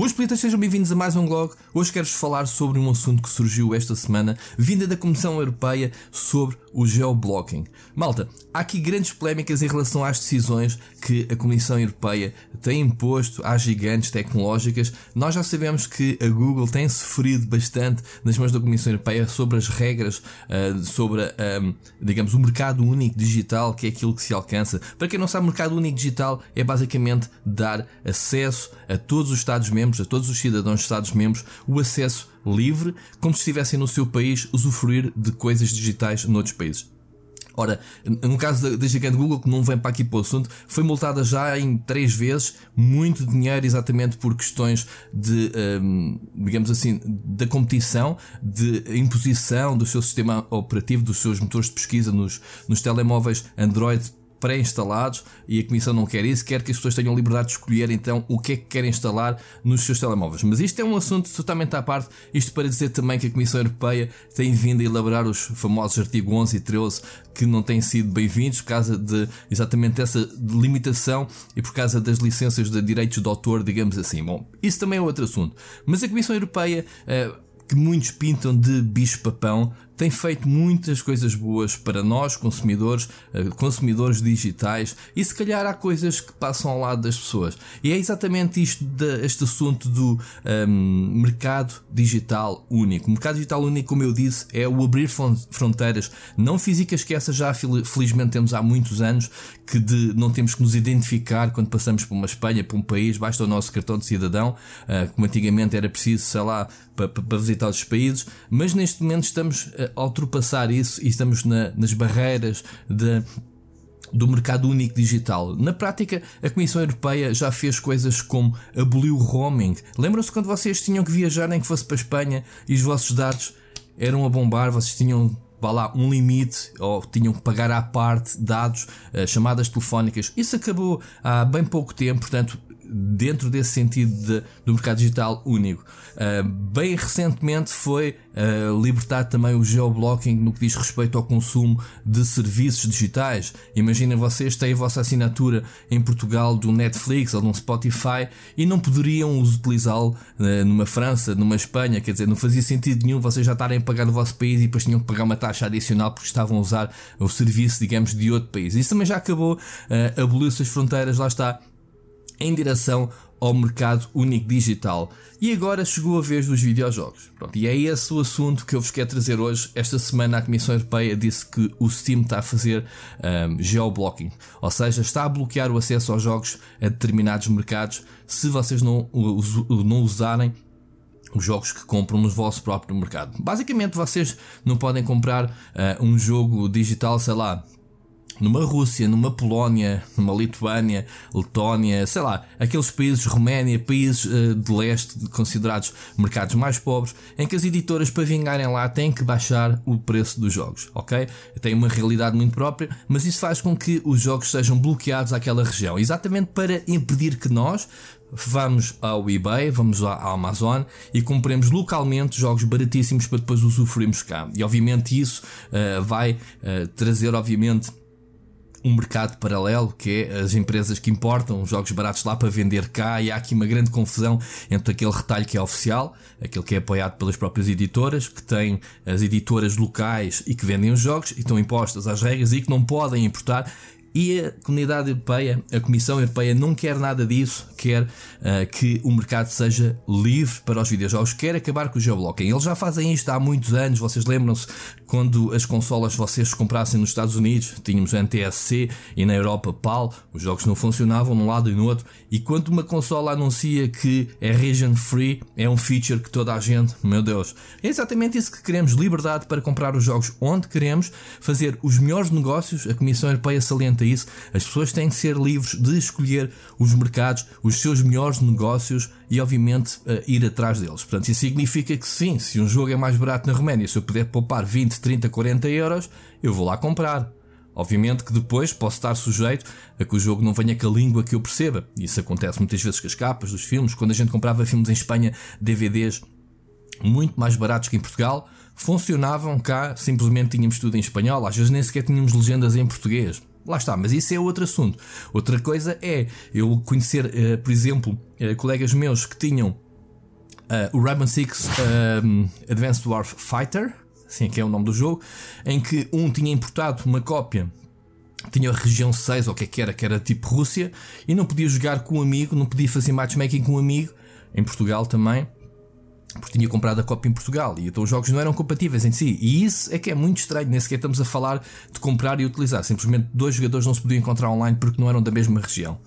Boas politas, sejam bem-vindos a mais um blog. Hoje quero-vos falar sobre um assunto que surgiu esta semana, vinda da Comissão Europeia, sobre o geoblocking. Malta, há aqui grandes polémicas em relação às decisões que a Comissão Europeia tem imposto às gigantes tecnológicas. Nós já sabemos que a Google tem sofrido bastante nas mãos da Comissão Europeia sobre as regras, uh, sobre, um, digamos, o mercado único digital, que é aquilo que se alcança. Para quem não sabe, o mercado único digital é basicamente dar acesso a todos os Estados-membros, a todos os cidadãos dos Estados-membros, o acesso livre, como se estivessem no seu país usufruir de coisas digitais noutros países. Ora, no caso da, gigante Google, que não vem para aqui para o assunto, foi multada já em três vezes, muito dinheiro exatamente por questões de, um, digamos assim, da competição, de imposição do seu sistema operativo, dos seus motores de pesquisa nos, nos telemóveis Android pré-instalados e a Comissão não quer isso, quer que as pessoas tenham liberdade de escolher então o que é que querem instalar nos seus telemóveis. Mas isto é um assunto totalmente à parte, isto para dizer também que a Comissão Europeia tem vindo a elaborar os famosos artigos 11 e 13 que não têm sido bem-vindos por causa de exatamente essa limitação e por causa das licenças de direitos de autor, digamos assim. Bom, isso também é outro assunto. Mas a Comissão Europeia. Uh, que muitos pintam de bicho-papão, tem feito muitas coisas boas para nós, consumidores, eh, consumidores digitais, e se calhar há coisas que passam ao lado das pessoas. E é exatamente isto, de, este assunto do um, ehm, mercado digital único. O mercado digital único, como eu disse, é o abrir fronteiras, não físicas, que essa já felizmente temos há muitos anos, que de, não temos que nos identificar quando passamos por uma Espanha, por um país, basta o nosso cartão de cidadão, uh, como antigamente era preciso, sei lá, para, para visitar os países, mas neste momento estamos a ultrapassar isso e estamos na, nas barreiras de, do mercado único digital. Na prática, a Comissão Europeia já fez coisas como aboliu o roaming. Lembram-se quando vocês tinham que viajar nem que fosse para a Espanha e os vossos dados eram a bombar, vocês tinham vá lá, um limite ou tinham que pagar à parte dados, uh, chamadas telefónicas. Isso acabou há bem pouco tempo, portanto, dentro desse sentido de, do mercado digital único. Uh, bem recentemente foi uh, libertado também o geoblocking no que diz respeito ao consumo de serviços digitais. Imaginem vocês têm a vossa assinatura em Portugal do Netflix ou do Spotify e não poderiam utilizá-lo uh, numa França, numa Espanha, quer dizer, não fazia sentido nenhum vocês já estarem a pagar no vosso país e depois tinham que pagar uma taxa adicional porque estavam a usar o serviço, digamos, de outro país. Isso também já acabou, uh, aboliu-se as fronteiras, lá está em direção ao mercado único digital. E agora chegou a vez dos videojogos. Pronto, e é esse o assunto que eu vos quero trazer hoje. Esta semana a Comissão Europeia disse que o Steam está a fazer um, geoblocking, ou seja, está a bloquear o acesso aos jogos a determinados mercados se vocês não, não usarem os jogos que compram no vosso próprio mercado. Basicamente, vocês não podem comprar uh, um jogo digital, sei lá, numa Rússia, numa Polónia, numa Lituânia, Letónia, sei lá, aqueles países, Roménia, países uh, de leste considerados mercados mais pobres, em que as editoras para vingarem lá têm que baixar o preço dos jogos, ok? Tem uma realidade muito própria, mas isso faz com que os jogos sejam bloqueados àquela região, exatamente para impedir que nós vamos ao eBay, vamos à Amazon e compremos localmente jogos baratíssimos para depois usufruirmos cá. E obviamente isso uh, vai uh, trazer, obviamente, um mercado paralelo que é as empresas que importam jogos baratos lá para vender cá e há aqui uma grande confusão entre aquele retalho que é oficial, aquele que é apoiado pelas próprias editoras, que tem as editoras locais e que vendem os jogos e estão impostas às regras e que não podem importar e a comunidade europeia, a Comissão Europeia, não quer nada disso, quer uh, que o mercado seja livre para os videojogos, quer acabar com o geoblocking. Eles já fazem isto há muitos anos, vocês lembram-se quando as consolas vocês comprassem nos Estados Unidos, tínhamos NTSC e na Europa PAL, os jogos não funcionavam num lado e no outro, e quando uma consola anuncia que é region free, é um feature que toda a gente, meu Deus, é exatamente isso que queremos, liberdade para comprar os jogos onde queremos, fazer os melhores negócios, a Comissão Europeia salienta a isso, as pessoas têm que ser livres de escolher os mercados, os seus melhores negócios e, obviamente, uh, ir atrás deles. Portanto, isso significa que sim, se um jogo é mais barato na Roménia, se eu puder poupar 20, 30, 40 euros, eu vou lá comprar. Obviamente que depois posso estar sujeito a que o jogo não venha com a língua que eu perceba. Isso acontece muitas vezes com as capas dos filmes. Quando a gente comprava filmes em Espanha, DVDs muito mais baratos que em Portugal, funcionavam cá, simplesmente tínhamos tudo em espanhol, às vezes nem sequer tínhamos legendas em português. Lá está, mas isso é outro assunto. Outra coisa é eu conhecer, uh, por exemplo, uh, colegas meus que tinham uh, o Rainbow Six Advanced Warfare Fighter, assim que é o nome do jogo, em que um tinha importado uma cópia tinha a região 6 ou o que é que era, que era tipo Rússia, e não podia jogar com um amigo, não podia fazer matchmaking com um amigo, em Portugal também, porque tinha comprado a cópia em Portugal e então os jogos não eram compatíveis em si. E isso é que é muito estranho, nem sequer estamos a falar de comprar e utilizar. Simplesmente dois jogadores não se podiam encontrar online porque não eram da mesma região.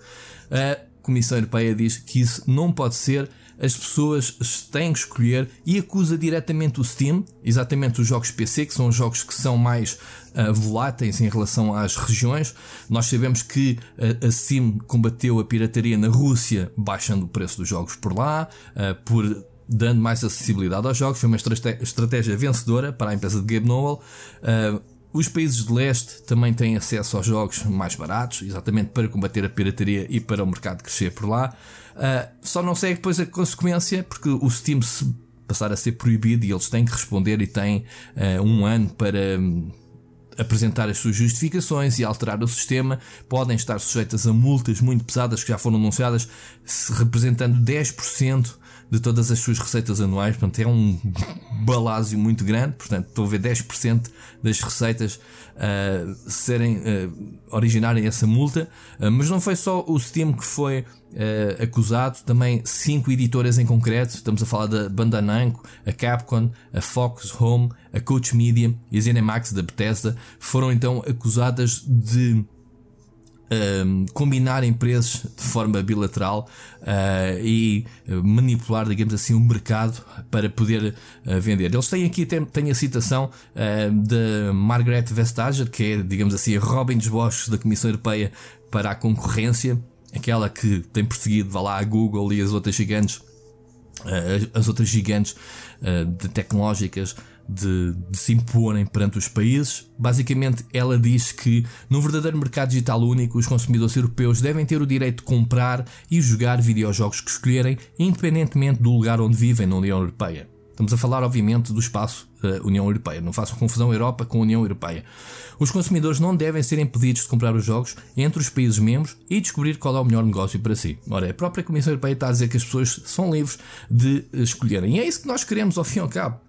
A Comissão Europeia diz que isso não pode ser. As pessoas têm que escolher e acusa diretamente o Steam, exatamente os jogos PC, que são os jogos que são mais uh, voláteis em relação às regiões. Nós sabemos que uh, a Steam combateu a pirataria na Rússia, baixando o preço dos jogos por lá, uh, por dando mais acessibilidade aos jogos. Foi uma estratégia vencedora para a empresa de Gabe Nowell. Uh, os países de leste também têm acesso aos jogos mais baratos, exatamente para combater a pirataria e para o mercado crescer por lá. Uh, só não sei depois a consequência, porque o Steam se passar a ser proibido e eles têm que responder e têm uh, um ano para. Um, apresentar as suas justificações e alterar o sistema, podem estar sujeitas a multas muito pesadas que já foram anunciadas, representando 10% de todas as suas receitas anuais, portanto é um balásio muito grande, portanto estou a ver 10% das receitas uh, serem uh, originarem essa multa, uh, mas não foi só o Steam que foi acusado, também cinco editoras em concreto, estamos a falar da Bandai Namco, a Capcom, a Fox Home, a Coach Media e a ZeniMax da Bethesda, foram então acusadas de um, combinarem preços de forma bilateral uh, e manipular, digamos assim, o mercado para poder uh, vender. Eles têm aqui tem, a citação uh, de Margaret Vestager, que é, digamos assim, a Robin dos Bosch da Comissão Europeia para a concorrência, aquela que tem perseguido, vá lá, a Google e as outras gigantes, as outras gigantes de tecnológicas de, de, se imporem perante os países. Basicamente, ela diz que no verdadeiro mercado digital único, os consumidores europeus devem ter o direito de comprar e jogar videojogos que escolherem, independentemente do lugar onde vivem na União Europeia. Estamos a falar, obviamente, do espaço uh, União Europeia. Não façam confusão Europa com União Europeia. Os consumidores não devem ser impedidos de comprar os jogos entre os países membros e descobrir qual é o melhor negócio para si. Ora, a própria Comissão Europeia está a dizer que as pessoas são livres de escolherem. E é isso que nós queremos, ao fim e ao cabo.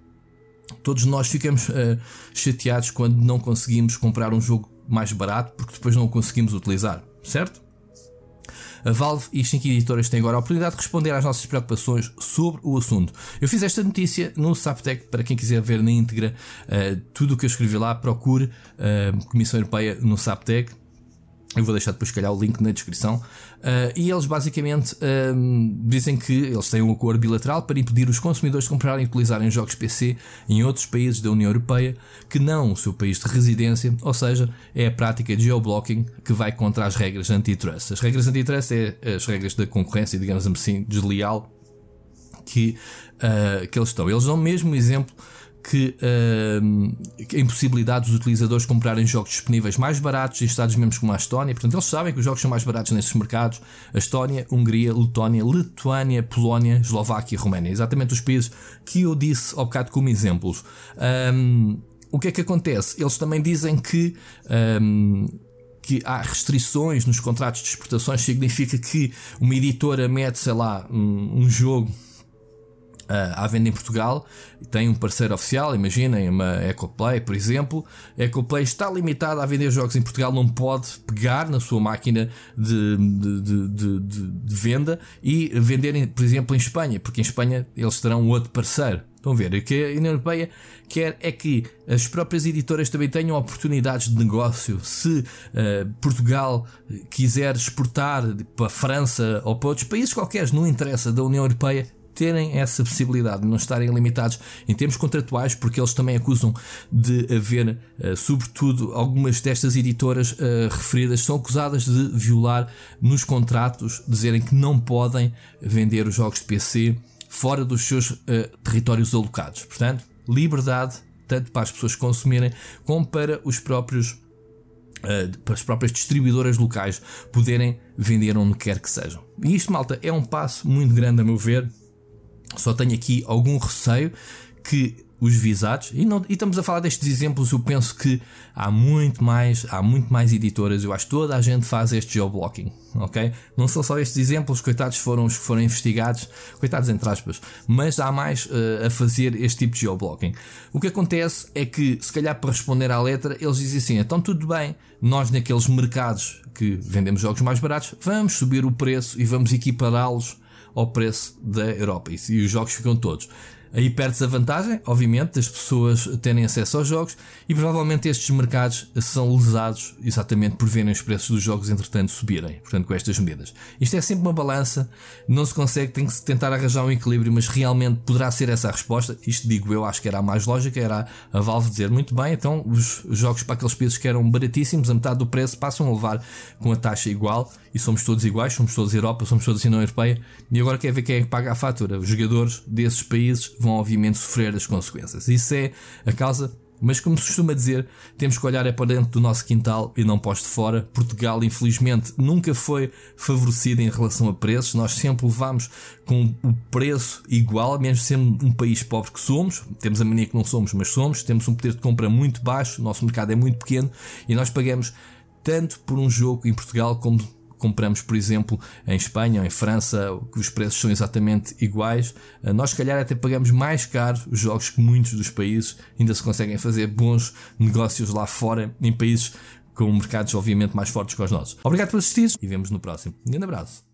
Todos nós ficamos uh, chateados quando não conseguimos comprar um jogo mais barato porque depois não o conseguimos utilizar, certo? A Valve e as 5 editoras têm agora a oportunidade de responder às nossas preocupações sobre o assunto. Eu fiz esta notícia no Saptec para quem quiser ver na íntegra uh, tudo o que eu escrevi lá, procure uh, Comissão Europeia no Saptec. Eu vou deixar depois, se calhar, o link na descrição. Uh, e eles basicamente uh, dizem que eles têm um acordo bilateral para impedir os consumidores de comprarem e utilizarem jogos PC em outros países da União Europeia que não o seu país de residência, ou seja, é a prática de geoblocking que vai contra as regras antitrust. As regras antitrust é as regras da concorrência, digamos assim, desleal que, uh, que eles estão. Eles dão mesmo um exemplo que uh, a impossibilidade dos utilizadores comprarem jogos disponíveis mais baratos em Estados membros como a Estónia. Portanto, eles sabem que os jogos são mais baratos nesses mercados: a Estónia, Hungria, Letónia, Lituânia, Polónia, Eslováquia e Roménia. Exatamente os países que eu disse ao bocado como exemplos. Um, o que é que acontece? Eles também dizem que. Um, que há restrições nos contratos de exportações significa que uma editora mete, sei lá, um, um jogo à venda em Portugal tem um parceiro oficial, imaginem uma EcoPlay, por exemplo. A EcoPlay está limitada a vender jogos em Portugal, não pode pegar na sua máquina de, de, de, de, venda e vender, por exemplo, em Espanha, porque em Espanha eles terão outro parceiro. Estão a ver? O que a União Europeia quer é que as próprias editoras também tenham oportunidades de negócio. Se uh, Portugal quiser exportar para a França ou para outros países qualquer, não interessa da União Europeia, terem essa possibilidade de não estarem limitados em termos contratuais, porque eles também acusam de haver, uh, sobretudo, algumas destas editoras uh, referidas são acusadas de violar nos contratos, dizerem que não podem vender os jogos de PC fora dos seus uh, territórios alocados. Portanto, liberdade tanto para as pessoas consumirem como para os próprios para as próprias distribuidoras locais poderem vender onde quer que sejam. E isto, malta, é um passo muito grande a meu ver só tenho aqui algum receio que os visados. E, não, e estamos a falar destes exemplos. Eu penso que há muito mais, há muito mais editoras. Eu acho que toda a gente faz este geoblocking, ok? Não são só estes exemplos, coitados foram os que foram investigados, coitados entre aspas, mas há mais uh, a fazer este tipo de geoblocking. O que acontece é que, se calhar para responder à letra, eles dizem assim: então tudo bem, nós naqueles mercados que vendemos jogos mais baratos, vamos subir o preço e vamos equipará-los ao preço da Europa. E os jogos ficam todos. Aí perdes a vantagem, obviamente, das pessoas terem acesso aos jogos e provavelmente estes mercados são lesados exatamente por verem os preços dos jogos entretanto subirem, portanto, com estas medidas. Isto é sempre uma balança, não se consegue, tem que se tentar arranjar um equilíbrio, mas realmente poderá ser essa a resposta. Isto digo eu, acho que era a mais lógica, era a Valve dizer muito bem, então os jogos para aqueles países que eram baratíssimos, a metade do preço passam a levar com a taxa igual e somos todos iguais, somos todos Europa, somos todos União Europeia e agora quer ver quem é que paga a fatura. Os jogadores desses países vão obviamente sofrer as consequências. Isso é a causa mas como se costuma dizer, temos que olhar é para dentro do nosso quintal e não para os de fora. Portugal, infelizmente, nunca foi favorecido em relação a preços. Nós sempre levamos com o preço igual, mesmo sendo um país pobre que somos. Temos a mania que não somos, mas somos. Temos um poder de compra muito baixo, o nosso mercado é muito pequeno e nós pagamos tanto por um jogo em Portugal como compramos, por exemplo, em Espanha ou em França, que os preços são exatamente iguais, eh, nós, se calhar, até pagamos mais caro os jogos que muitos dos países ainda se conseguem fazer bons negócios lá fora, em países com mercados, obviamente, mais fortes que os nossos. Obrigado por assistir e vemos no próximo. Um grande abraço.